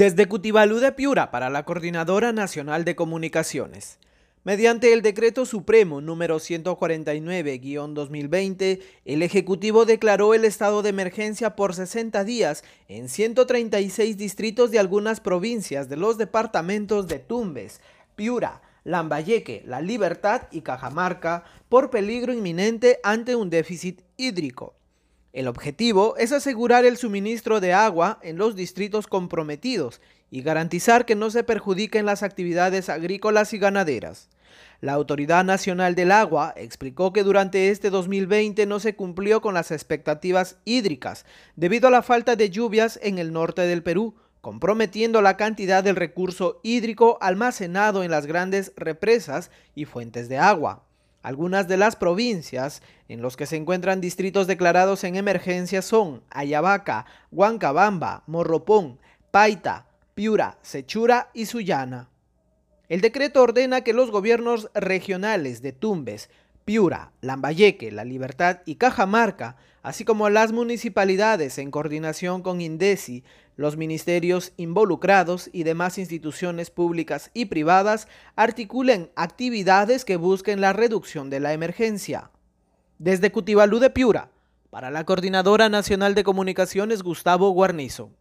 Desde Cutibalú de Piura para la Coordinadora Nacional de Comunicaciones. Mediante el Decreto Supremo número 149-2020, el Ejecutivo declaró el estado de emergencia por 60 días en 136 distritos de algunas provincias de los departamentos de Tumbes, Piura, Lambayeque, La Libertad y Cajamarca por peligro inminente ante un déficit hídrico. El objetivo es asegurar el suministro de agua en los distritos comprometidos y garantizar que no se perjudiquen las actividades agrícolas y ganaderas. La Autoridad Nacional del Agua explicó que durante este 2020 no se cumplió con las expectativas hídricas debido a la falta de lluvias en el norte del Perú, comprometiendo la cantidad del recurso hídrico almacenado en las grandes represas y fuentes de agua. Algunas de las provincias en los que se encuentran distritos declarados en emergencia son Ayabaca, Huancabamba, Morropón, Paita, Piura, Sechura y Sullana. El decreto ordena que los gobiernos regionales de Tumbes, Piura, Lambayeque, La Libertad y Cajamarca, así como las municipalidades en coordinación con INDECI, los ministerios involucrados y demás instituciones públicas y privadas articulen actividades que busquen la reducción de la emergencia. Desde Cutibalú de Piura, para la Coordinadora Nacional de Comunicaciones Gustavo Guarnizo.